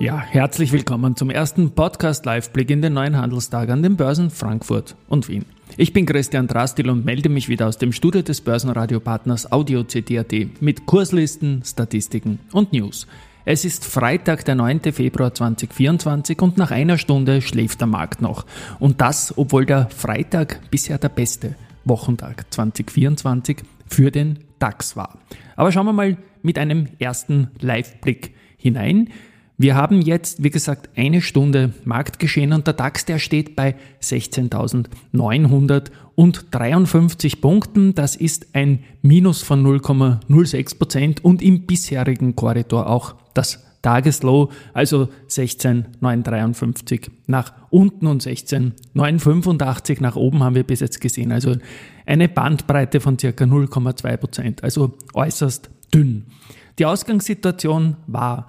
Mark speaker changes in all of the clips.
Speaker 1: Ja, herzlich willkommen zum ersten Podcast-Live-Blick in den neuen Handelstag an den Börsen Frankfurt und Wien. Ich bin Christian Drastil und melde mich wieder aus dem Studio des Börsenradiopartners Audio CD.at mit Kurslisten, Statistiken und News. Es ist Freitag, der 9. Februar 2024 und nach einer Stunde schläft der Markt noch. Und das, obwohl der Freitag bisher der beste Wochentag 2024 für den DAX war. Aber schauen wir mal mit einem ersten Live-Blick hinein. Wir haben jetzt, wie gesagt, eine Stunde Marktgeschehen und der DAX, der steht bei 16.953 Punkten. Das ist ein Minus von 0,06 Prozent und im bisherigen Korridor auch das Tageslow, also 16,953 nach unten und 16,985 nach oben haben wir bis jetzt gesehen. Also eine Bandbreite von circa 0,2 Prozent, also äußerst dünn. Die Ausgangssituation war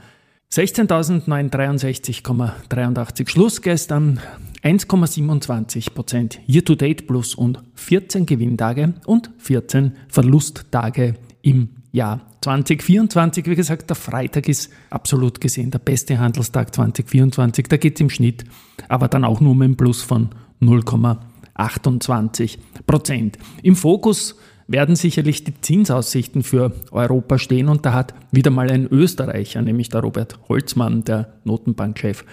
Speaker 1: 16.963,83 Schluss gestern, 1,27 Prozent Year-to-Date plus und 14 Gewinntage und 14 Verlusttage im Jahr 2024. Wie gesagt, der Freitag ist absolut gesehen der beste Handelstag 2024. Da geht es im Schnitt aber dann auch nur um ein Plus von 0,28 Prozent. Im Fokus werden sicherlich die Zinsaussichten für Europa stehen und da hat wieder mal ein Österreicher, nämlich der Robert Holzmann, der Notenbankchef,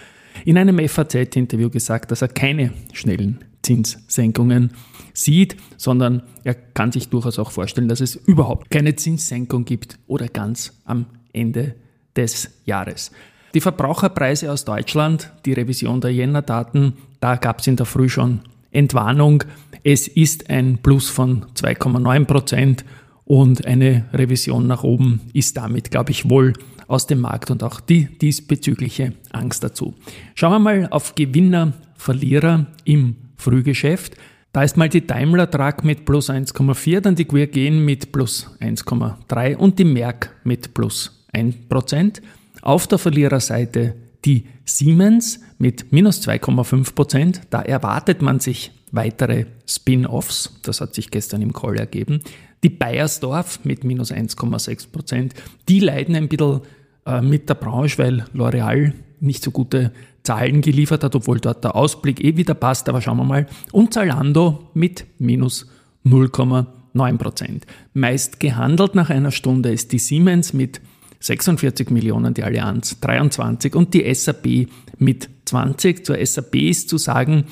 Speaker 1: in einem FAZ-Interview gesagt, dass er keine schnellen Zinssenkungen sieht, sondern er kann sich durchaus auch vorstellen, dass es überhaupt keine Zinssenkung gibt oder ganz am Ende des Jahres. Die Verbraucherpreise aus Deutschland, die Revision der Jänner-Daten, da gab es in der Früh schon Entwarnung. Es ist ein Plus von 2,9 Prozent und eine Revision nach oben ist damit, glaube ich, wohl aus dem Markt und auch die diesbezügliche Angst dazu. Schauen wir mal auf Gewinner, Verlierer im Frühgeschäft. Da ist mal die Daimler Truck mit plus 1,4, dann die Quergen mit plus 1,3 und die Merck mit plus 1%. Auf der Verliererseite die Siemens mit minus 2,5 Prozent. Da erwartet man sich weitere Spin-offs. Das hat sich gestern im Call ergeben. Die Bayersdorf mit minus 1,6 Prozent. Die leiden ein bisschen äh, mit der Branche, weil L'Oreal nicht so gute Zahlen geliefert hat, obwohl dort der Ausblick eh wieder passt. Aber schauen wir mal. Und Zalando mit minus 0,9 Prozent. Meist gehandelt nach einer Stunde ist die Siemens mit 46 Millionen die Allianz, 23 und die SAP mit 20. Zur SAP ist zu sagen,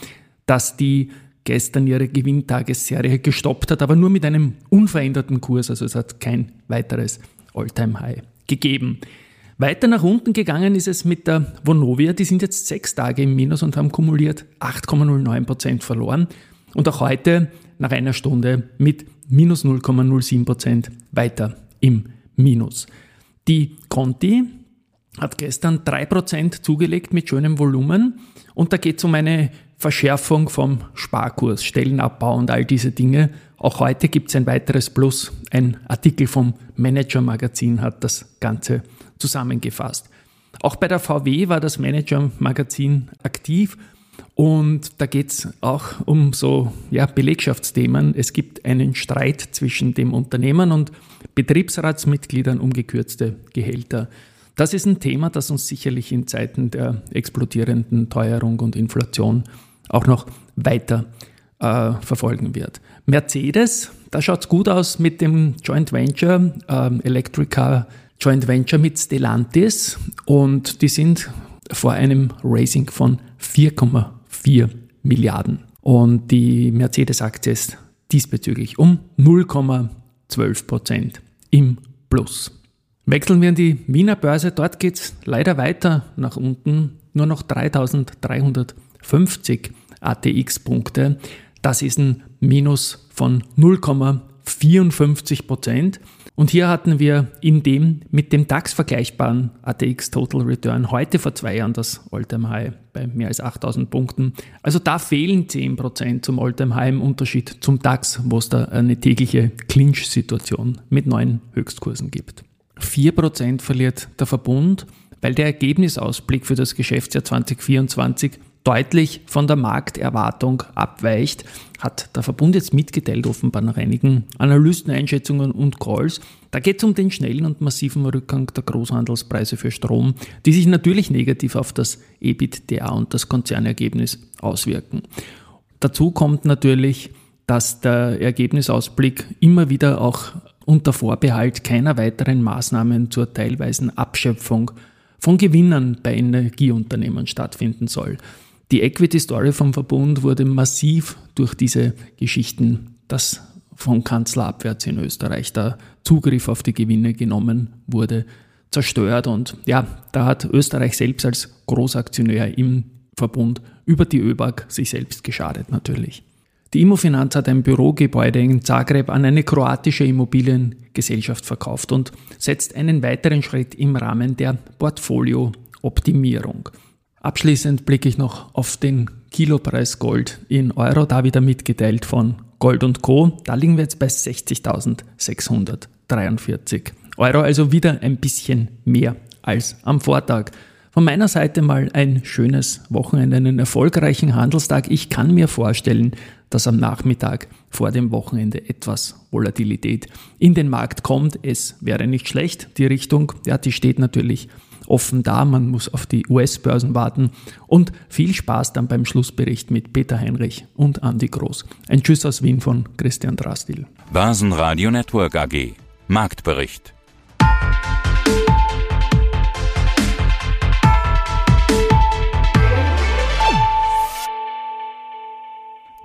Speaker 1: dass die gestern ihre Gewinntagesserie gestoppt hat, aber nur mit einem unveränderten Kurs, also es hat kein weiteres All-Time-High gegeben. Weiter nach unten gegangen ist es mit der Vonovia, die sind jetzt sechs Tage im Minus und haben kumuliert 8,09% verloren und auch heute nach einer Stunde mit minus 0,07% weiter im Minus. Die Conti hat gestern 3% zugelegt mit schönem Volumen und da geht es um eine Verschärfung vom Sparkurs, Stellenabbau und all diese Dinge. Auch heute gibt es ein weiteres Plus. Ein Artikel vom Manager Magazin hat das Ganze zusammengefasst. Auch bei der VW war das Manager Magazin aktiv und da geht es auch um so ja, Belegschaftsthemen. Es gibt einen Streit zwischen dem Unternehmen und Betriebsratsmitgliedern um gekürzte Gehälter. Das ist ein Thema, das uns sicherlich in Zeiten der explodierenden Teuerung und Inflation auch noch weiter äh, verfolgen wird. Mercedes, da schaut es gut aus mit dem Joint Venture, äh, Electrica Joint Venture mit Stellantis und die sind vor einem Raising von 4,4 Milliarden. Und die Mercedes-Aktie ist diesbezüglich um 0,12 Prozent im Plus. Wechseln wir in die Wiener Börse. Dort geht es leider weiter nach unten. Nur noch 3350 ATX-Punkte. Das ist ein Minus von 0,54 Prozent. Und hier hatten wir in dem mit dem DAX vergleichbaren ATX Total Return heute vor zwei Jahren das Alltime High bei mehr als 8000 Punkten. Also da fehlen 10% zum Alltime High im Unterschied zum DAX, wo es da eine tägliche Clinch-Situation mit neuen Höchstkursen gibt. 4% verliert der Verbund, weil der Ergebnisausblick für das Geschäftsjahr 2024 deutlich von der Markterwartung abweicht, hat der Verbund jetzt mitgeteilt, offenbar nach einigen Analysteneinschätzungen und Calls. Da geht es um den schnellen und massiven Rückgang der Großhandelspreise für Strom, die sich natürlich negativ auf das EBITDA und das Konzernergebnis auswirken. Dazu kommt natürlich, dass der Ergebnisausblick immer wieder auch unter Vorbehalt keiner weiteren Maßnahmen zur teilweisen Abschöpfung von Gewinnern bei Energieunternehmen stattfinden soll. Die Equity Story vom Verbund wurde massiv durch diese Geschichten, dass vom Kanzler abwärts in Österreich der Zugriff auf die Gewinne genommen wurde, zerstört. Und ja, da hat Österreich selbst als Großaktionär im Verbund über die ÖBAG sich selbst geschadet natürlich. Die Immofinanz hat ein Bürogebäude in Zagreb an eine kroatische Immobiliengesellschaft verkauft und setzt einen weiteren Schritt im Rahmen der Portfoliooptimierung. Abschließend blicke ich noch auf den Kilopreis Gold in Euro, da wieder mitgeteilt von Gold Co. Da liegen wir jetzt bei 60.643 Euro, also wieder ein bisschen mehr als am Vortag. Von meiner Seite mal ein schönes Wochenende, einen erfolgreichen Handelstag. Ich kann mir vorstellen, dass am Nachmittag vor dem Wochenende etwas Volatilität in den Markt kommt. Es wäre nicht schlecht. Die Richtung, ja, die steht natürlich offen da. Man muss auf die US-Börsen warten. Und viel Spaß dann beim Schlussbericht mit Peter Heinrich und Andy Groß. Ein Tschüss aus Wien von Christian Drastil.
Speaker 2: Börsenradio Network AG. Marktbericht.